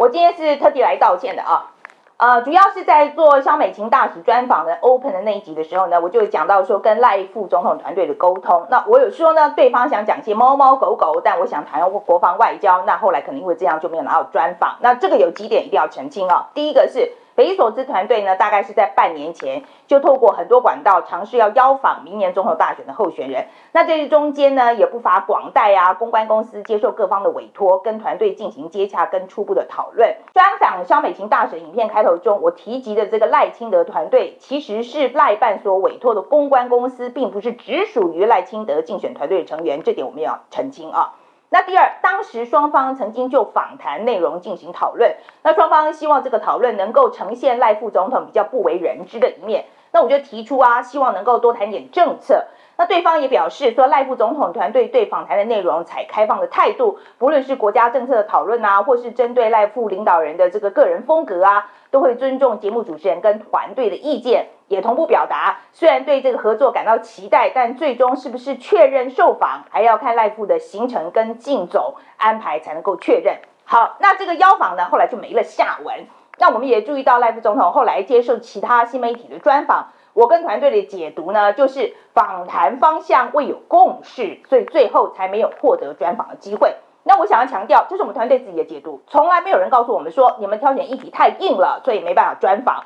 我今天是特地来道歉的啊。呃，主要是在做萧美琴大使专访的 Open 的那一集的时候呢，我就讲到说跟赖副总统团队的沟通。那我有说呢，对方想讲些猫猫狗狗，但我想谈国防外交。那后来可能因为这样就没有拿到专访。那这个有几点一定要澄清啊。第一个是。匪夷所思团队呢，大概是在半年前就透过很多管道尝试要邀访明年总统大选的候选人。那这中间呢，也不乏广代啊公关公司接受各方的委托，跟团队进行接洽跟初步的讨论。专访萧美琴大使影片开头中，我提及的这个赖清德团队，其实是赖办所委托的公关公司，并不是只属于赖清德竞选团队的成员。这点我们要澄清啊。那第二，当时双方曾经就访谈内容进行讨论，那双方希望这个讨论能够呈现赖副总统比较不为人知的一面。那我就提出啊，希望能够多谈点政策。那对方也表示说，赖副总统团队对访谈的内容采开放的态度，不论是国家政策的讨论啊，或是针对赖副领导人的这个个人风格啊，都会尊重节目主持人跟团队的意见。也同步表达，虽然对这个合作感到期待，但最终是不是确认受访，还要看赖副的行程跟竞走安排才能够确认。好，那这个邀访呢，后来就没了下文。那我们也注意到赖副总统后来接受其他新媒体的专访，我跟团队的解读呢，就是访谈方向未有共识，所以最后才没有获得专访的机会。那我想要强调，这是我们团队自己的解读，从来没有人告诉我们说你们挑选议题太硬了，所以没办法专访。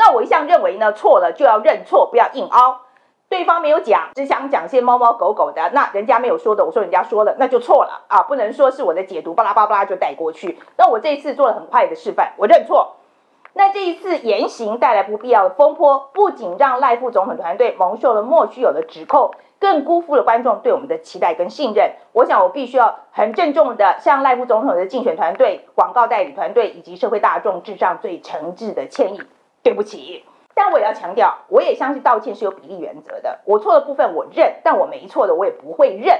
那我一向认为呢，错了就要认错，不要硬凹。对方没有讲，只想讲些猫猫狗狗的，那人家没有说的，我说人家说了，那就错了啊！不能说是我的解读，巴拉巴拉就带过去。那我这一次做了很快的示范，我认错。那这一次言行带来不必要的风波，不仅让赖副总统团队蒙受了莫须有的指控，更辜负了观众对我们的期待跟信任。我想我必须要很郑重的向赖副总统的竞选团队、广告代理团队以及社会大众致上最诚挚的歉意。对不起，但我也要强调，我也相信道歉是有比例原则的。我错的部分我认，但我没错的我也不会认。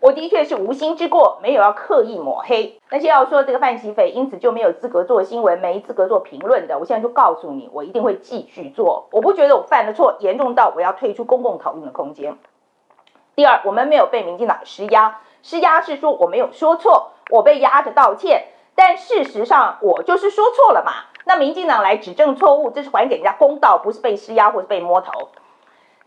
我的确是无心之过，没有要刻意抹黑。那些要说这个范琪斐因此就没有资格做新闻、没资格做评论的，我现在就告诉你，我一定会继续做。我不觉得我犯了错，严重到我要退出公共讨论的空间。第二，我们没有被民进党施压，施压是说我没有说错，我被压着道歉，但事实上我就是说错了嘛。那民进党来指正错误，这是还给人家公道，不是被施压或是被摸头。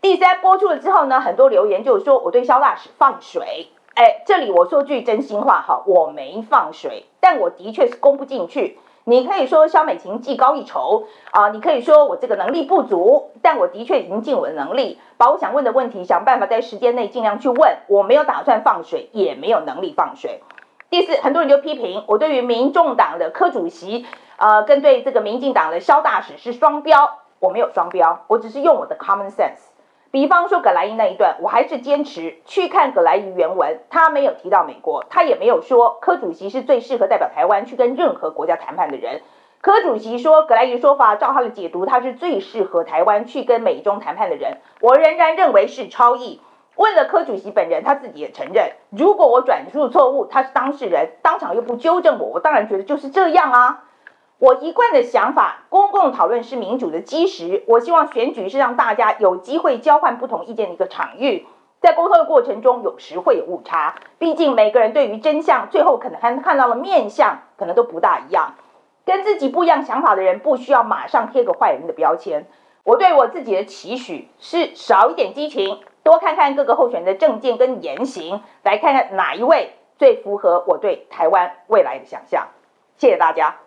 第三，播出了之后呢，很多留言就是说我对萧大使放水。哎，这里我说句真心话哈，我没放水，但我的确是攻不进去。你可以说萧美琴技高一筹啊，你可以说我这个能力不足，但我的确已经尽我的能力，把我想问的问题想办法在时间内尽量去问。我没有打算放水，也没有能力放水。第四，很多人就批评我对于民众党的柯主席。呃，跟对这个民进党的萧大使是双标，我没有双标，我只是用我的 common sense。比方说葛莱仪那一段，我还是坚持去看葛莱仪原文，他没有提到美国，他也没有说柯主席是最适合代表台湾去跟任何国家谈判的人。柯主席说葛莱仪说法，照他的解读，他是最适合台湾去跟美中谈判的人。我仍然认为是超意。问了柯主席本人，他自己也承认，如果我转述错误，他是当事人，当场又不纠正我，我当然觉得就是这样啊。我一贯的想法，公共讨论是民主的基石。我希望选举是让大家有机会交换不同意见的一个场域。在沟通的过程中，有时会有误差，毕竟每个人对于真相，最后可能还看到了面相，可能都不大一样。跟自己不一样想法的人，不需要马上贴个坏人的标签。我对我自己的期许是少一点激情，多看看各个候选人的政见跟言行，来看看哪一位最符合我对台湾未来的想象。谢谢大家。